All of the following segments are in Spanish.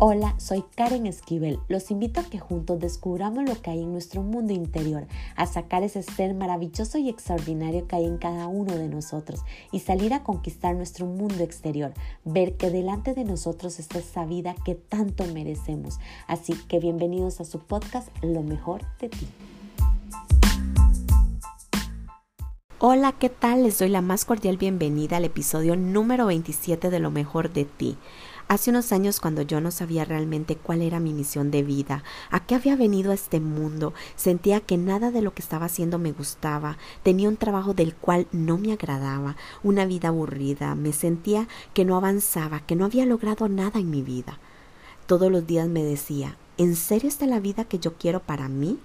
Hola, soy Karen Esquivel. Los invito a que juntos descubramos lo que hay en nuestro mundo interior, a sacar ese ser maravilloso y extraordinario que hay en cada uno de nosotros y salir a conquistar nuestro mundo exterior, ver que delante de nosotros está esa vida que tanto merecemos. Así que bienvenidos a su podcast Lo mejor de ti. Hola, ¿qué tal? Les doy la más cordial bienvenida al episodio número 27 de Lo mejor de ti. Hace unos años cuando yo no sabía realmente cuál era mi misión de vida, a qué había venido a este mundo, sentía que nada de lo que estaba haciendo me gustaba, tenía un trabajo del cual no me agradaba, una vida aburrida, me sentía que no avanzaba, que no había logrado nada en mi vida. Todos los días me decía, ¿en serio está la vida que yo quiero para mí?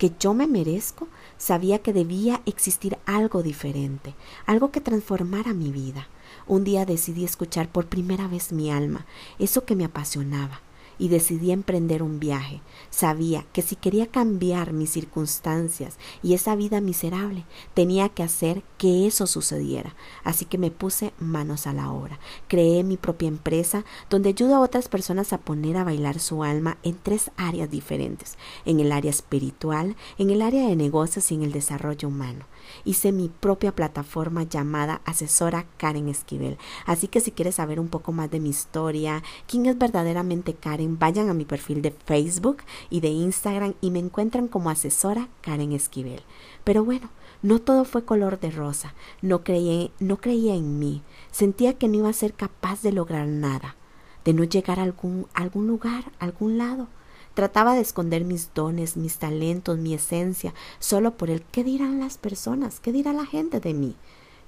¿Que yo me merezco? Sabía que debía existir algo diferente, algo que transformara mi vida. Un día decidí escuchar por primera vez mi alma, eso que me apasionaba, y decidí emprender un viaje. Sabía que si quería cambiar mis circunstancias y esa vida miserable, tenía que hacer que eso sucediera. Así que me puse manos a la obra. Creé mi propia empresa donde ayudo a otras personas a poner a bailar su alma en tres áreas diferentes, en el área espiritual, en el área de negocios y en el desarrollo humano hice mi propia plataforma llamada Asesora Karen Esquivel. Así que si quieres saber un poco más de mi historia, quién es verdaderamente Karen, vayan a mi perfil de Facebook y de Instagram y me encuentran como Asesora Karen Esquivel. Pero bueno, no todo fue color de rosa. No creía, no creía en mí. Sentía que no iba a ser capaz de lograr nada, de no llegar a algún, algún lugar, a algún lado. Trataba de esconder mis dones, mis talentos, mi esencia, solo por el qué dirán las personas, qué dirá la gente de mí.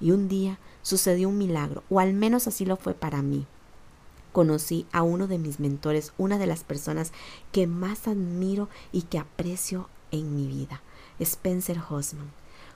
Y un día sucedió un milagro, o al menos así lo fue para mí. Conocí a uno de mis mentores, una de las personas que más admiro y que aprecio en mi vida, Spencer Hosman.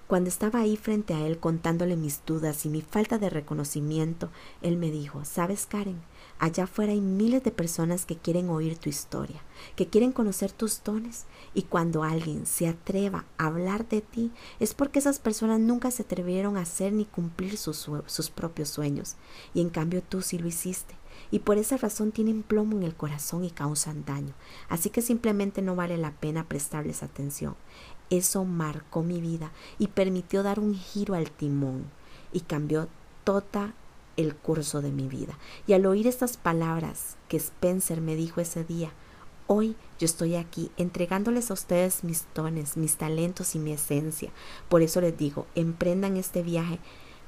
Cuando estaba ahí frente a él contándole mis dudas y mi falta de reconocimiento, él me dijo, ¿sabes, Karen? Allá afuera hay miles de personas que quieren oír tu historia, que quieren conocer tus dones, y cuando alguien se atreva a hablar de ti es porque esas personas nunca se atrevieron a hacer ni cumplir sus, sus propios sueños, y en cambio tú sí lo hiciste y por esa razón tienen plomo en el corazón y causan daño. Así que simplemente no vale la pena prestarles atención. Eso marcó mi vida y permitió dar un giro al timón y cambió toda el curso de mi vida. Y al oír estas palabras que Spencer me dijo ese día, hoy yo estoy aquí entregándoles a ustedes mis dones, mis talentos y mi esencia. Por eso les digo, emprendan este viaje.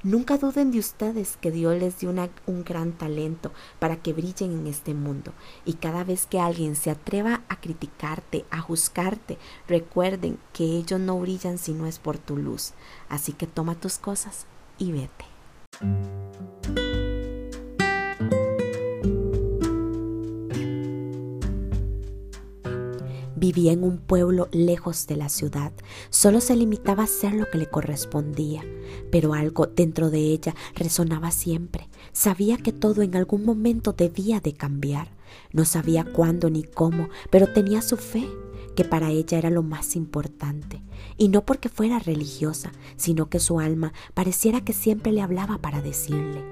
Nunca duden de ustedes que Dios les dio un gran talento para que brillen en este mundo. Y cada vez que alguien se atreva a criticarte, a juzgarte, recuerden que ellos no brillan si no es por tu luz. Así que toma tus cosas y vete. Vivía en un pueblo lejos de la ciudad. Solo se limitaba a hacer lo que le correspondía, pero algo dentro de ella resonaba siempre. Sabía que todo en algún momento debía de cambiar. No sabía cuándo ni cómo, pero tenía su fe, que para ella era lo más importante. Y no porque fuera religiosa, sino que su alma pareciera que siempre le hablaba para decirle,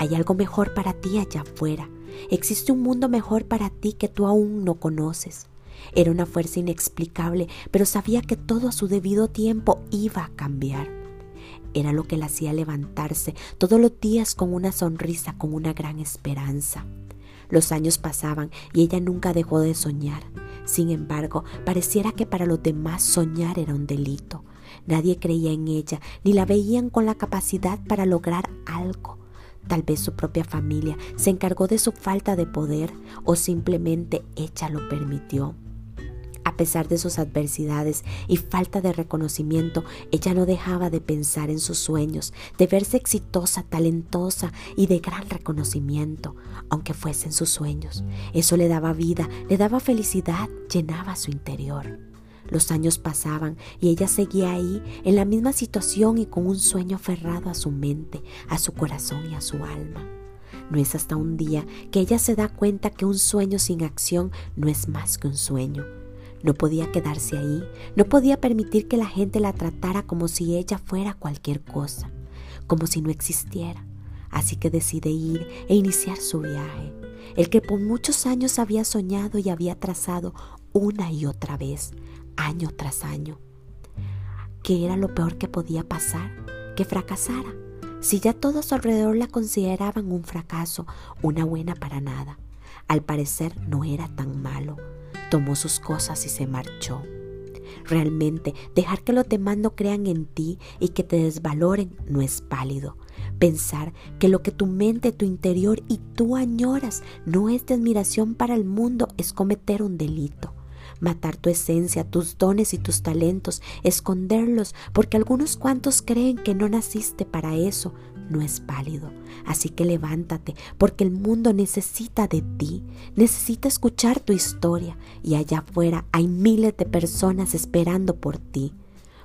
hay algo mejor para ti allá afuera. Existe un mundo mejor para ti que tú aún no conoces. Era una fuerza inexplicable, pero sabía que todo a su debido tiempo iba a cambiar. Era lo que la hacía levantarse todos los días con una sonrisa, con una gran esperanza. Los años pasaban y ella nunca dejó de soñar. Sin embargo, pareciera que para los demás soñar era un delito. Nadie creía en ella, ni la veían con la capacidad para lograr algo. Tal vez su propia familia se encargó de su falta de poder o simplemente ella lo permitió. A pesar de sus adversidades y falta de reconocimiento, ella no dejaba de pensar en sus sueños, de verse exitosa, talentosa y de gran reconocimiento, aunque fuesen sus sueños. Eso le daba vida, le daba felicidad, llenaba su interior. Los años pasaban y ella seguía ahí, en la misma situación y con un sueño aferrado a su mente, a su corazón y a su alma. No es hasta un día que ella se da cuenta que un sueño sin acción no es más que un sueño no podía quedarse ahí, no podía permitir que la gente la tratara como si ella fuera cualquier cosa, como si no existiera. así que decide ir e iniciar su viaje, el que por muchos años había soñado y había trazado una y otra vez, año tras año. ¿Qué era lo peor que podía pasar? Que fracasara. Si ya todos a su alrededor la consideraban un fracaso, una buena para nada. Al parecer no era tan malo. Tomó sus cosas y se marchó. Realmente, dejar que los demás no crean en ti y que te desvaloren no es válido. Pensar que lo que tu mente, tu interior y tú añoras no es de admiración para el mundo es cometer un delito matar tu esencia, tus dones y tus talentos, esconderlos, porque algunos cuantos creen que no naciste para eso, no es válido. Así que levántate, porque el mundo necesita de ti, necesita escuchar tu historia, y allá afuera hay miles de personas esperando por ti.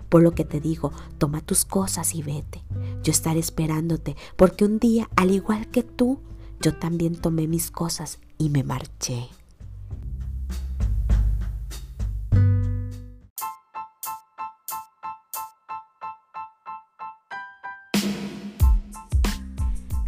Por lo que te digo, toma tus cosas y vete. Yo estaré esperándote, porque un día, al igual que tú, yo también tomé mis cosas y me marché.